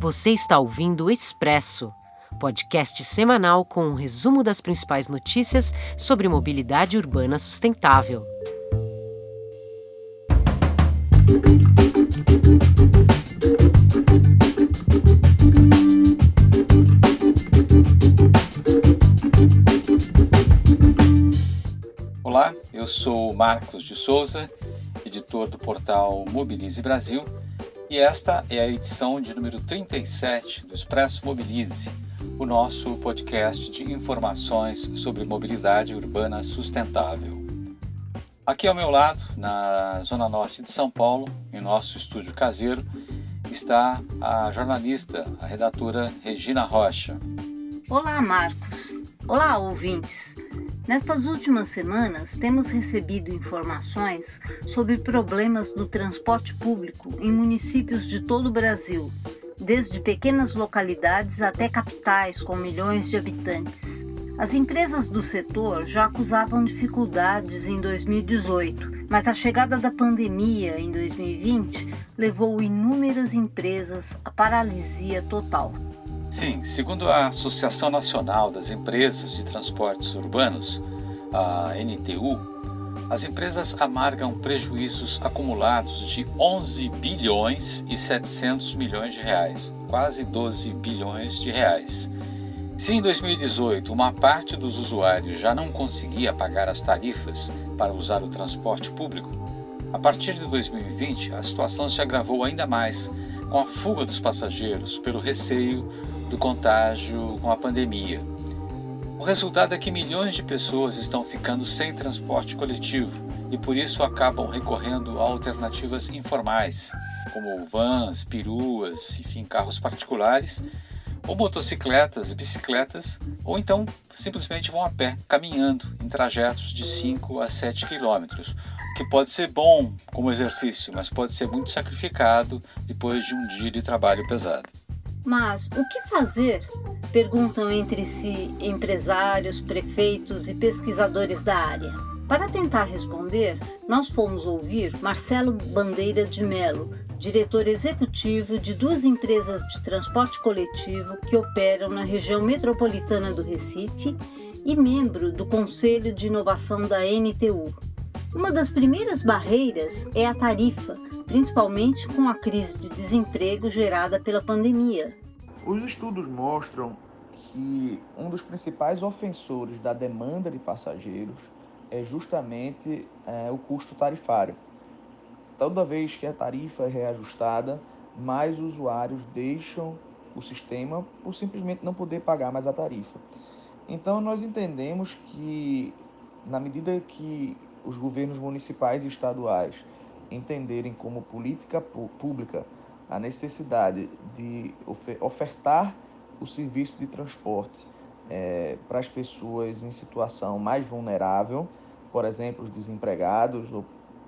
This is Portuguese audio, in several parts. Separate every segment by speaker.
Speaker 1: Você está ouvindo o Expresso, podcast semanal com um resumo das principais notícias sobre mobilidade urbana sustentável.
Speaker 2: Olá, eu sou Marcos de Souza, editor do portal Mobilize Brasil e esta é a edição de número 37 do Expresso Mobilize, o nosso podcast de informações sobre mobilidade urbana sustentável. Aqui ao meu lado, na zona norte de São Paulo, em nosso estúdio caseiro, está a jornalista, a redatora Regina Rocha.
Speaker 3: Olá, Marcos. Olá, ouvintes. Nestas últimas semanas, temos recebido informações sobre problemas no transporte público em municípios de todo o Brasil, desde pequenas localidades até capitais com milhões de habitantes. As empresas do setor já acusavam dificuldades em 2018, mas a chegada da pandemia em 2020 levou inúmeras empresas à paralisia total.
Speaker 2: Sim, segundo a Associação Nacional das Empresas de Transportes Urbanos, a NTU, as empresas amargam prejuízos acumulados de 11 bilhões e 700 milhões de reais, quase 12 bilhões de reais. Se em 2018 uma parte dos usuários já não conseguia pagar as tarifas para usar o transporte público, a partir de 2020 a situação se agravou ainda mais com a fuga dos passageiros pelo receio do contágio com a pandemia. O resultado é que milhões de pessoas estão ficando sem transporte coletivo e por isso acabam recorrendo a alternativas informais, como vans, peruas, enfim, carros particulares, ou motocicletas, bicicletas, ou então simplesmente vão a pé, caminhando em trajetos de 5 a 7 quilômetros, o que pode ser bom como exercício, mas pode ser muito sacrificado depois de um dia de trabalho pesado.
Speaker 3: Mas o que fazer? Perguntam entre si empresários, prefeitos e pesquisadores da área. Para tentar responder, nós fomos ouvir Marcelo Bandeira de Melo, diretor executivo de duas empresas de transporte coletivo que operam na região metropolitana do Recife e membro do Conselho de Inovação da NTU. Uma das primeiras barreiras é a tarifa, principalmente com a crise de desemprego gerada pela pandemia.
Speaker 4: Os estudos mostram que um dos principais ofensores da demanda de passageiros é justamente é, o custo tarifário. Toda vez que a tarifa é reajustada, mais usuários deixam o sistema por simplesmente não poder pagar mais a tarifa. Então, nós entendemos que, na medida que os governos municipais e estaduais entenderem como política pública a necessidade de ofertar o serviço de transporte é, para as pessoas em situação mais vulnerável, por exemplo, os desempregados ou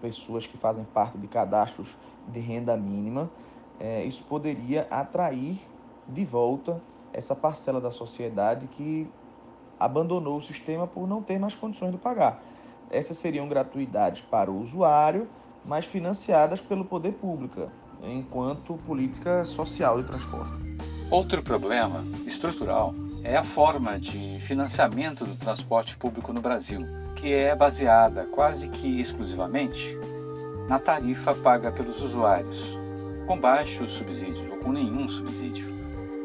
Speaker 4: pessoas que fazem parte de cadastros de renda mínima, é, isso poderia atrair de volta essa parcela da sociedade que abandonou o sistema por não ter mais condições de pagar. Essas seriam gratuidades para o usuário, mas financiadas pelo poder público, enquanto política social de transporte.
Speaker 2: Outro problema estrutural é a forma de financiamento do transporte público no Brasil, que é baseada quase que exclusivamente na tarifa paga pelos usuários, com baixo subsídio ou com nenhum subsídio.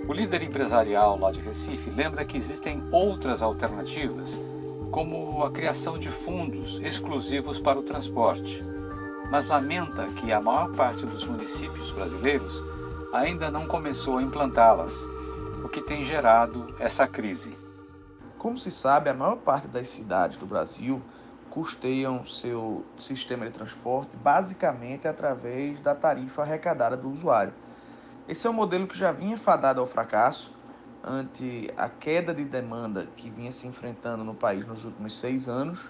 Speaker 2: O líder empresarial lá de Recife lembra que existem outras alternativas, como a criação de fundos exclusivos para o transporte, mas lamenta que a maior parte dos municípios brasileiros ainda não começou a implantá-las, o que tem gerado essa crise.
Speaker 4: Como se sabe, a maior parte das cidades do Brasil custeiam seu sistema de transporte basicamente através da tarifa arrecadada do usuário. Esse é um modelo que já vinha fadado ao fracasso ante a queda de demanda que vinha se enfrentando no país nos últimos seis anos,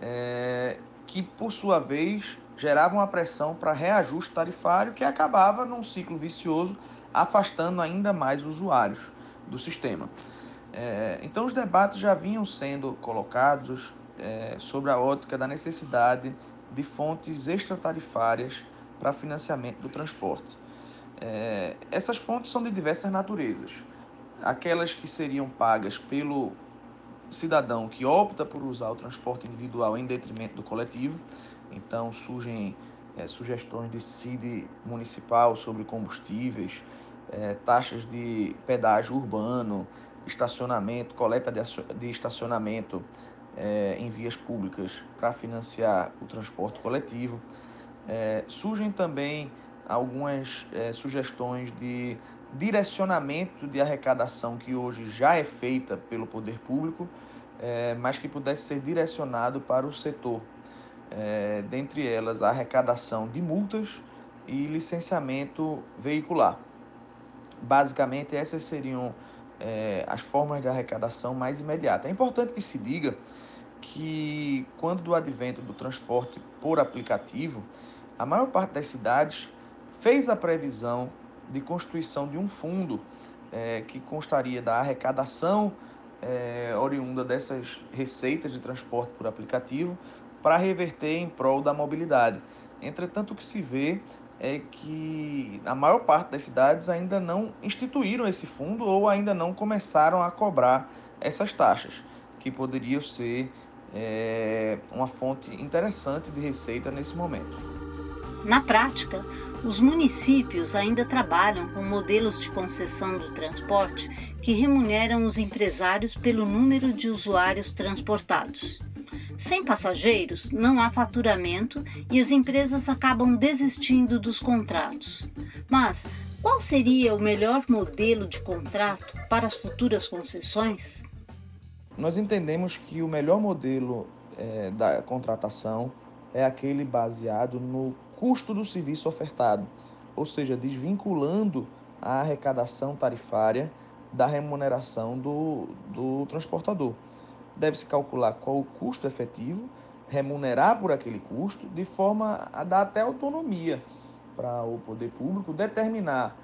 Speaker 4: é, que por sua vez gerava uma pressão para reajuste tarifário que acabava num ciclo vicioso, afastando ainda mais usuários do sistema. É, então, os debates já vinham sendo colocados é, sobre a ótica da necessidade de fontes extratarifárias para financiamento do transporte. É, essas fontes são de diversas naturezas. Aquelas que seriam pagas pelo cidadão que opta por usar o transporte individual em detrimento do coletivo. Então surgem é, sugestões de CID municipal sobre combustíveis, é, taxas de pedágio urbano, estacionamento, coleta de, de estacionamento é, em vias públicas para financiar o transporte coletivo. Surgem também algumas sugestões de direcionamento de arrecadação que hoje já é feita pelo poder público, mas que pudesse ser direcionado para o setor. É, dentre elas, a arrecadação de multas e licenciamento veicular. Basicamente, essas seriam é, as formas de arrecadação mais imediatas. É importante que se diga que, quando do advento do transporte por aplicativo, a maior parte das cidades fez a previsão de constituição de um fundo é, que constaria da arrecadação é, oriunda dessas receitas de transporte por aplicativo para reverter em prol da mobilidade. Entretanto, o que se vê é que a maior parte das cidades ainda não instituíram esse fundo ou ainda não começaram a cobrar essas taxas, que poderiam ser é, uma fonte interessante de receita nesse momento.
Speaker 3: Na prática, os municípios ainda trabalham com modelos de concessão do transporte que remuneram os empresários pelo número de usuários transportados. Sem passageiros, não há faturamento e as empresas acabam desistindo dos contratos. Mas qual seria o melhor modelo de contrato para as futuras concessões?
Speaker 4: Nós entendemos que o melhor modelo é, da contratação é aquele baseado no custo do serviço ofertado, ou seja, desvinculando a arrecadação tarifária da remuneração do, do transportador. Deve-se calcular qual o custo efetivo, remunerar por aquele custo, de forma a dar até autonomia para o poder público determinar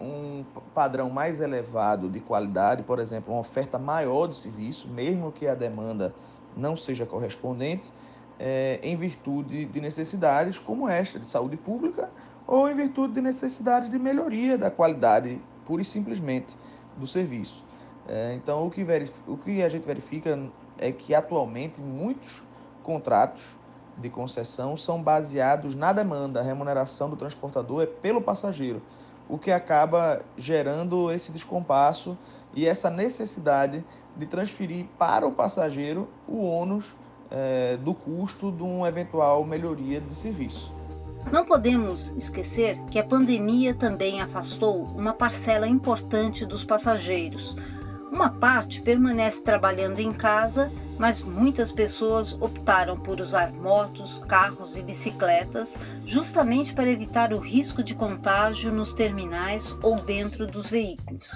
Speaker 4: um padrão mais elevado de qualidade, por exemplo, uma oferta maior de serviço, mesmo que a demanda não seja correspondente, é, em virtude de necessidades como esta, de saúde pública, ou em virtude de necessidades de melhoria da qualidade, pura e simplesmente, do serviço. É, então, o que, o que a gente verifica é que atualmente muitos contratos de concessão são baseados na demanda, a remuneração do transportador é pelo passageiro, o que acaba gerando esse descompasso e essa necessidade de transferir para o passageiro o ônus é, do custo de uma eventual melhoria de serviço.
Speaker 3: Não podemos esquecer que a pandemia também afastou uma parcela importante dos passageiros. Uma parte permanece trabalhando em casa, mas muitas pessoas optaram por usar motos, carros e bicicletas justamente para evitar o risco de contágio nos terminais ou dentro dos veículos.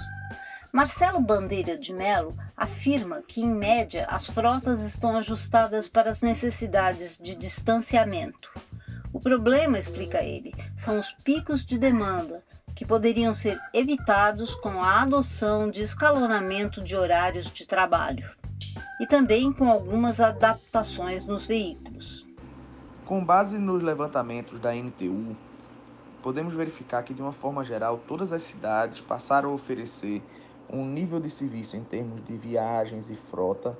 Speaker 3: Marcelo Bandeira de Melo afirma que, em média, as frotas estão ajustadas para as necessidades de distanciamento. O problema, explica ele, são os picos de demanda, que poderiam ser evitados com a adoção de escalonamento de horários de trabalho e também com algumas adaptações nos veículos.
Speaker 4: Com base nos levantamentos da NTU, podemos verificar que, de uma forma geral, todas as cidades passaram a oferecer um nível de serviço em termos de viagens e frota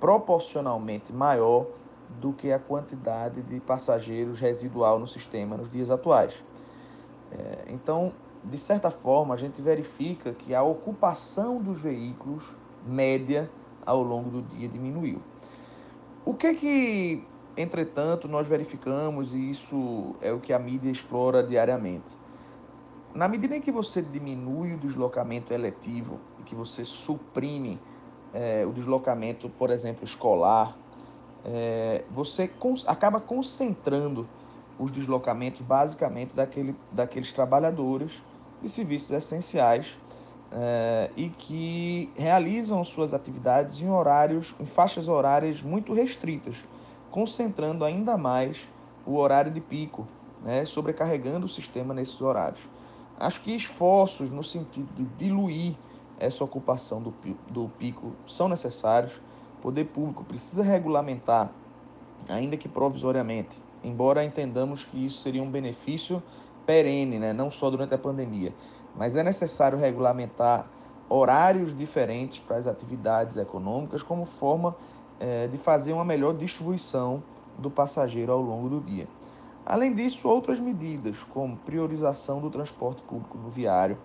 Speaker 4: proporcionalmente maior do que a quantidade de passageiros residual no sistema nos dias atuais. É, então, de certa forma, a gente verifica que a ocupação dos veículos média ao longo do dia diminuiu. O que que, entretanto, nós verificamos, e isso é o que a mídia explora diariamente, na medida em que você diminui o deslocamento eletivo e que você suprime é, o deslocamento, por exemplo, escolar, é, você cons acaba concentrando os deslocamentos basicamente daquele, daqueles trabalhadores de serviços essenciais é, e que realizam suas atividades em horários, em faixas horárias muito restritas, concentrando ainda mais o horário de pico, né, sobrecarregando o sistema nesses horários. Acho que esforços no sentido de diluir essa ocupação do, do pico são necessários. O poder público precisa regulamentar, ainda que provisoriamente, embora entendamos que isso seria um benefício perene, né? não só durante a pandemia, mas é necessário regulamentar horários diferentes para as atividades econômicas como forma é, de fazer uma melhor distribuição do passageiro ao longo do dia. Além disso, outras medidas, como priorização do transporte público no viário,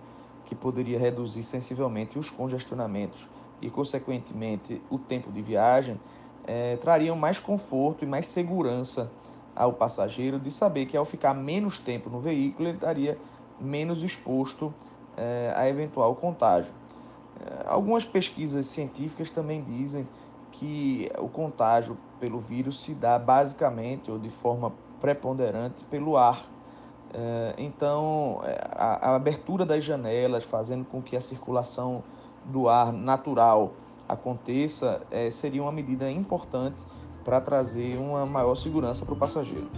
Speaker 4: que poderia reduzir sensivelmente os congestionamentos e, consequentemente, o tempo de viagem, é, trariam mais conforto e mais segurança ao passageiro de saber que, ao ficar menos tempo no veículo, ele estaria menos exposto é, a eventual contágio. É, algumas pesquisas científicas também dizem que o contágio pelo vírus se dá basicamente ou de forma preponderante pelo ar. É, então, é, a, abertura das janelas, fazendo com que a circulação do ar natural aconteça, é, seria uma medida importante para trazer uma maior segurança para o passageiro.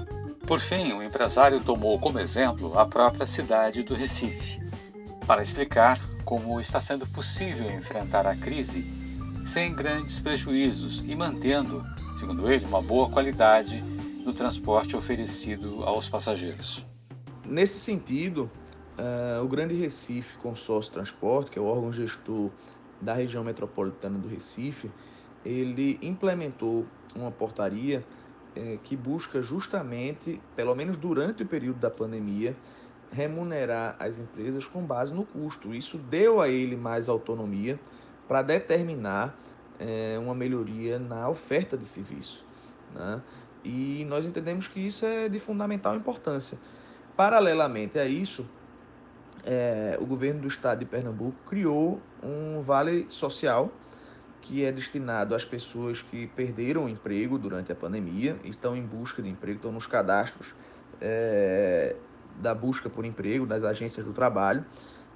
Speaker 2: Por fim, o empresário tomou como exemplo a própria cidade do Recife, para explicar como está sendo possível enfrentar a crise sem grandes prejuízos e mantendo, segundo ele, uma boa qualidade no transporte oferecido aos passageiros.
Speaker 4: Nesse sentido, uh, o Grande Recife Consórcio Transporte, que é o órgão gestor da região metropolitana do Recife, ele implementou uma portaria eh, que busca justamente, pelo menos durante o período da pandemia, remunerar as empresas com base no custo. Isso deu a ele mais autonomia para determinar é, uma melhoria na oferta de serviço. Né? E nós entendemos que isso é de fundamental importância. Paralelamente a isso, é, o governo do estado de Pernambuco criou um vale social que é destinado às pessoas que perderam o emprego durante a pandemia, estão em busca de emprego, estão nos cadastros é, da busca por emprego das agências do trabalho.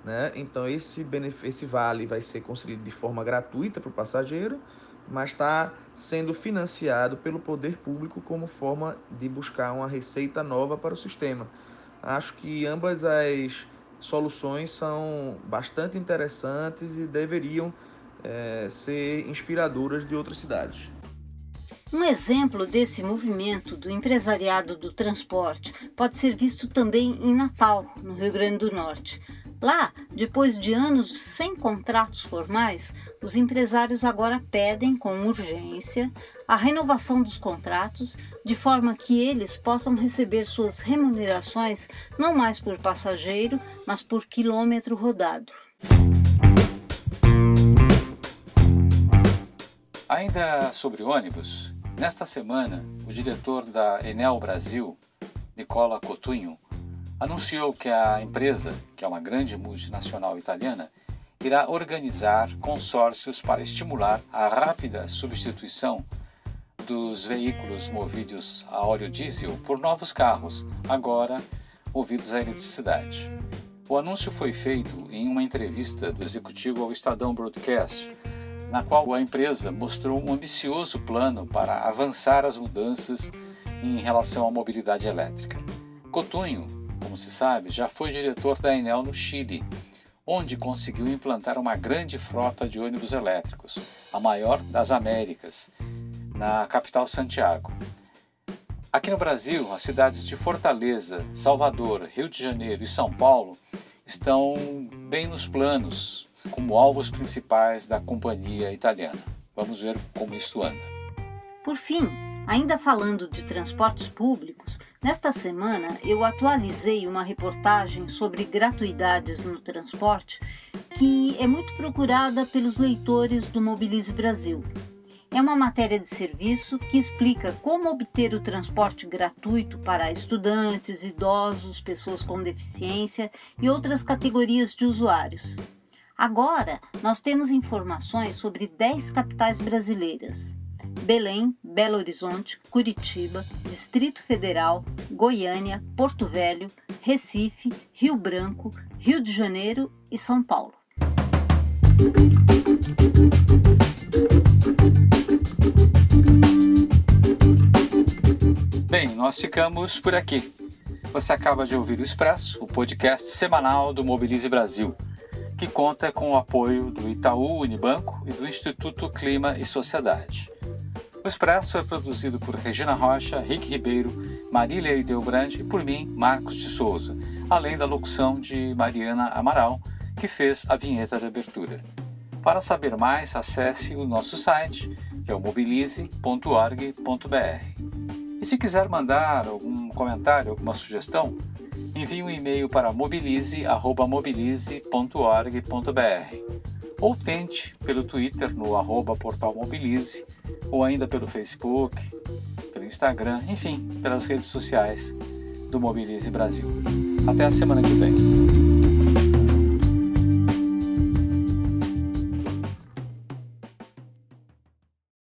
Speaker 4: Né? Então, esse, esse vale vai ser concedido de forma gratuita para o passageiro, mas está sendo financiado pelo poder público como forma de buscar uma receita nova para o sistema. Acho que ambas as soluções são bastante interessantes e deveriam é, ser inspiradoras de outras cidades.
Speaker 3: Um exemplo desse movimento do empresariado do transporte pode ser visto também em Natal, no Rio Grande do Norte. Lá, depois de anos sem contratos formais, os empresários agora pedem com urgência a renovação dos contratos, de forma que eles possam receber suas remunerações não mais por passageiro, mas por quilômetro rodado.
Speaker 2: Ainda sobre ônibus, nesta semana, o diretor da Enel Brasil, Nicola Cotunho, anunciou que a empresa, que é uma grande multinacional italiana, irá organizar consórcios para estimular a rápida substituição dos veículos movidos a óleo diesel por novos carros, agora movidos à eletricidade. O anúncio foi feito em uma entrevista do executivo ao Estadão Broadcast, na qual a empresa mostrou um ambicioso plano para avançar as mudanças em relação à mobilidade elétrica. Cotunho como se sabe, já foi diretor da Enel no Chile, onde conseguiu implantar uma grande frota de ônibus elétricos, a maior das Américas, na capital Santiago. Aqui no Brasil, as cidades de Fortaleza, Salvador, Rio de Janeiro e São Paulo estão bem nos planos como alvos principais da companhia italiana. Vamos ver como isso anda.
Speaker 3: Por fim, Ainda falando de transportes públicos, nesta semana eu atualizei uma reportagem sobre gratuidades no transporte que é muito procurada pelos leitores do Mobilize Brasil. É uma matéria de serviço que explica como obter o transporte gratuito para estudantes, idosos, pessoas com deficiência e outras categorias de usuários. Agora, nós temos informações sobre 10 capitais brasileiras. Belém, Belo Horizonte, Curitiba, Distrito Federal, Goiânia, Porto Velho, Recife, Rio Branco, Rio de Janeiro e São Paulo.
Speaker 2: Bem, nós ficamos por aqui. Você acaba de ouvir o Expresso, o podcast semanal do Mobilize Brasil, que conta com o apoio do Itaú Unibanco e do Instituto Clima e Sociedade. O Expresso é produzido por Regina Rocha, Rick Ribeiro, Marília Delbrand e por mim, Marcos de Souza. além da locução de Mariana Amaral, que fez a vinheta de abertura. Para saber mais, acesse o nosso site, que é o mobilize.org.br. E se quiser mandar algum comentário, alguma sugestão, envie um e-mail para mobilize.mobilize.org.br ou tente pelo Twitter no arroba portal Mobilize ou ainda pelo Facebook, pelo Instagram, enfim, pelas redes sociais do Mobilize Brasil. Até a semana que vem.